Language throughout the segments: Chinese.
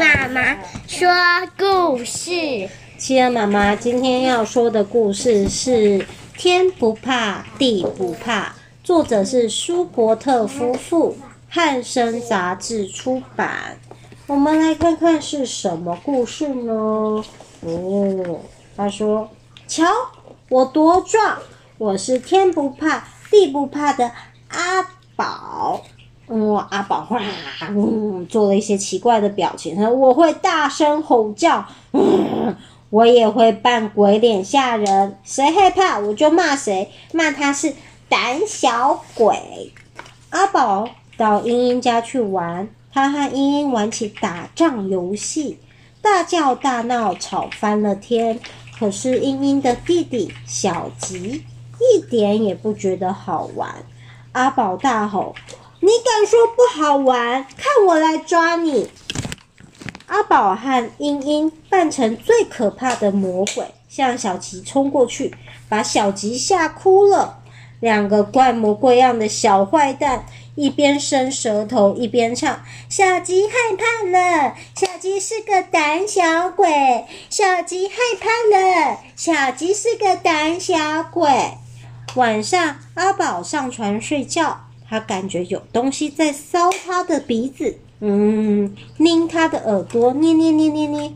妈妈说故事。企鹅妈妈今天要说的故事是《天不怕地不怕》，作者是舒伯特夫妇，汉声杂志出版。我们来看看是什么故事呢？哦，他说：“瞧，我多壮！我是天不怕地不怕的阿宝。”阿宝哇，嗯，做了一些奇怪的表情。他说：“我会大声吼叫，嗯，我也会扮鬼脸吓人。谁害怕我就骂谁，骂他是胆小鬼。”阿宝到英英家去玩，他和英英玩起打仗游戏，大叫大闹，吵翻了天。可是英英的弟弟小吉一点也不觉得好玩。阿宝大吼。你敢说不好玩？看我来抓你！阿宝和英英扮成最可怕的魔鬼，向小吉冲过去，把小吉吓哭了。两个怪模怪样的小坏蛋一边伸舌头一边唱：“小吉害怕了，小吉是个胆小鬼，小吉害怕了，小吉是个胆小鬼。”晚上，阿宝上床睡觉。他感觉有东西在搔他的鼻子，嗯，拧他的耳朵，捏捏捏捏捏，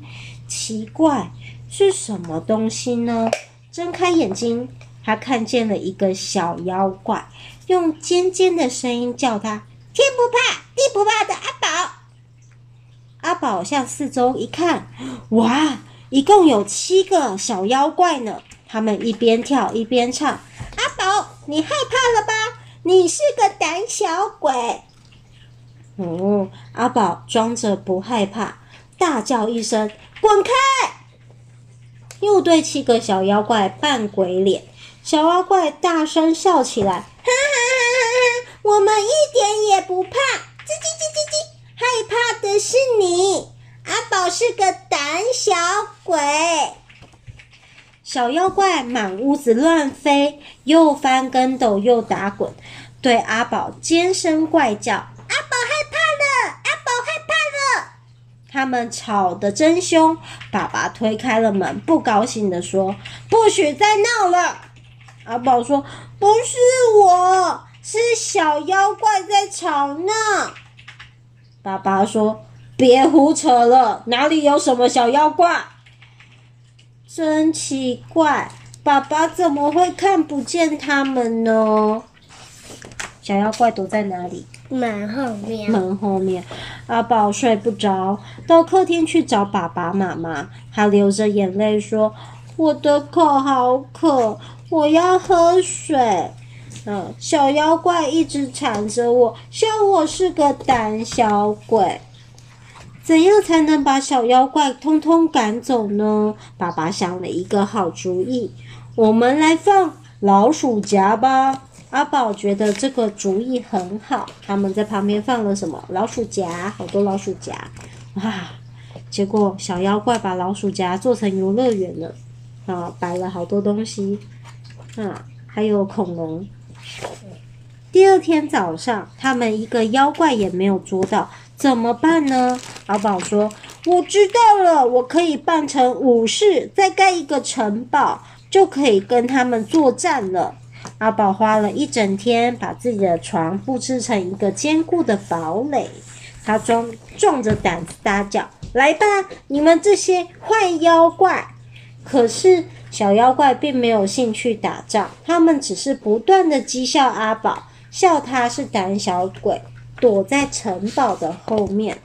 奇怪，是什么东西呢？睁开眼睛，他看见了一个小妖怪，用尖尖的声音叫他：“天不怕地不怕的阿宝。”阿宝向四周一看，哇，一共有七个小妖怪呢！他们一边跳一边唱：“阿宝，你害怕了吧？”你是个胆小鬼！哦，阿宝装着不害怕，大叫一声：“滚开！”又对七个小妖怪扮鬼脸，小妖怪大声笑起来：“哈哈哈哈哈！我们一点也不怕，叽叽叽叽叽！害怕的是你，阿宝是个胆小鬼。”小妖怪满屋子乱飞，又翻跟斗，又打滚，对阿宝尖声怪叫：“阿宝害怕了，阿宝害怕了！”他们吵得真凶。爸爸推开了门，不高兴地说：“不许再闹了！”阿宝说：“不是我，是小妖怪在吵闹。”爸爸说：“别胡扯了，哪里有什么小妖怪？”真奇怪，爸爸怎么会看不见他们呢？小妖怪躲在哪里？门后面。门后面。阿宝睡不着，到客厅去找爸爸妈妈。他流着眼泪说：“我的口好渴，我要喝水。”嗯，小妖怪一直缠着我，笑我是个胆小鬼。怎样才能把小妖怪通通赶走呢？爸爸想了一个好主意，我们来放老鼠夹吧。阿宝觉得这个主意很好，他们在旁边放了什么？老鼠夹，好多老鼠夹，哇！结果小妖怪把老鼠夹做成游乐园了，啊，摆了好多东西，啊，还有恐龙。第二天早上，他们一个妖怪也没有捉到。怎么办呢？阿宝说：“我知道了，我可以扮成武士，再盖一个城堡，就可以跟他们作战了。”阿宝花了一整天，把自己的床布置成一个坚固的堡垒。他装壮着胆子大叫：“来吧，你们这些坏妖怪！”可是小妖怪并没有兴趣打仗，他们只是不断地讥笑阿宝，笑他是胆小鬼。躲在城堡的后面，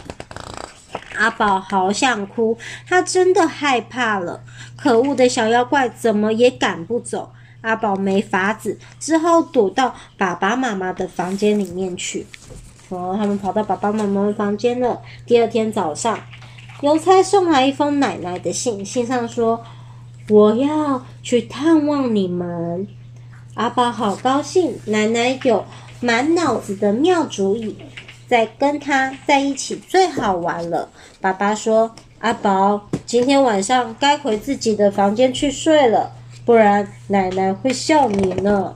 阿宝好想哭，他真的害怕了。可恶的小妖怪怎么也赶不走，阿宝没法子，只好躲到爸爸妈妈的房间里面去。哦，他们跑到爸爸妈妈的房间了。第二天早上，邮差送来一封奶奶的信，信上说：“我要去探望你们。”阿宝好高兴，奶奶有。满脑子的妙主意，在跟他在一起最好玩了。爸爸说：“阿宝，今天晚上该回自己的房间去睡了，不然奶奶会笑你呢。”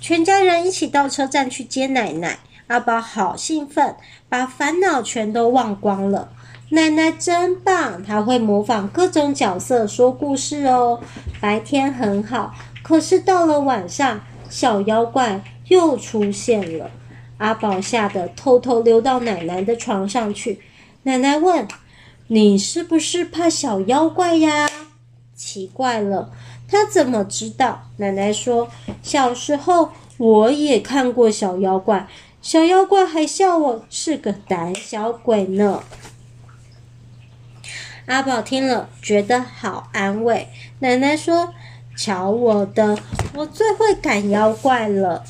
全家人一起到车站去接奶奶。阿宝好兴奋，把烦恼全都忘光了。奶奶真棒，她会模仿各种角色说故事哦。白天很好，可是到了晚上，小妖怪又出现了。阿宝吓得偷偷溜到奶奶的床上去。奶奶问：“你是不是怕小妖怪呀？”奇怪了，他怎么知道？奶奶说：“小时候我也看过小妖怪，小妖怪还笑我是个胆小鬼呢。”阿宝听了，觉得好安慰。奶奶说：“瞧我的，我最会赶妖怪了。”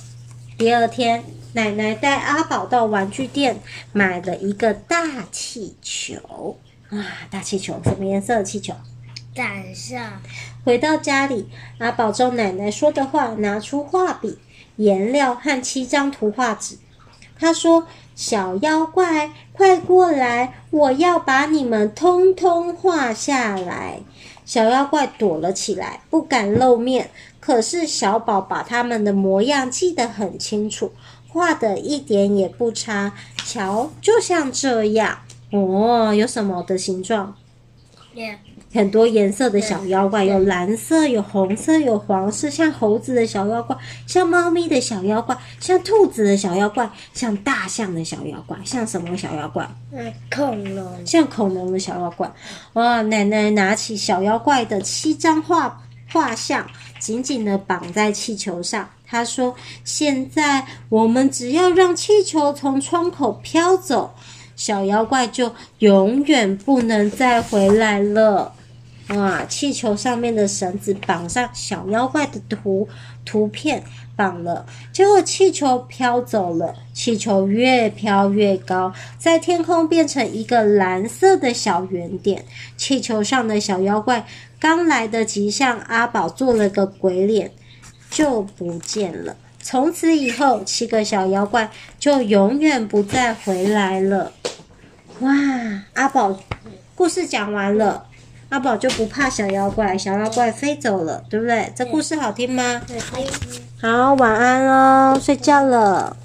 第二天，奶奶带阿宝到玩具店买了一个大气球。啊，大气球，什么颜色的气球？胆色。回到家里，阿宝照奶奶说的话，拿出画笔、颜料和七张图画纸。他说：“小妖怪，快过来！我要把你们通通画下来。”小妖怪躲了起来，不敢露面。可是小宝把他们的模样记得很清楚，画的一点也不差。瞧，就像这样哦。有什么的形状.很多颜色的小妖怪，有蓝色，有红色，有黄色，像猴子的小妖怪，像猫咪的小妖怪，像兔子的小妖怪，像大象的小妖怪，像什么小妖怪？嗯，恐龙。像恐龙的小妖怪。哇！奶奶拿起小妖怪的七张画画像，紧紧的绑在气球上。他说：“现在我们只要让气球从窗口飘走，小妖怪就永远不能再回来了。”哇！气球上面的绳子绑上小妖怪的图图片，绑了，结果气球飘走了。气球越飘越高，在天空变成一个蓝色的小圆点。气球上的小妖怪刚来得及向阿宝做了个鬼脸，就不见了。从此以后，七个小妖怪就永远不再回来了。哇！阿宝，故事讲完了。阿宝就不怕小妖怪，小妖怪飞走了，对不对？这故事好听吗？对，好，晚安喽，睡觉了。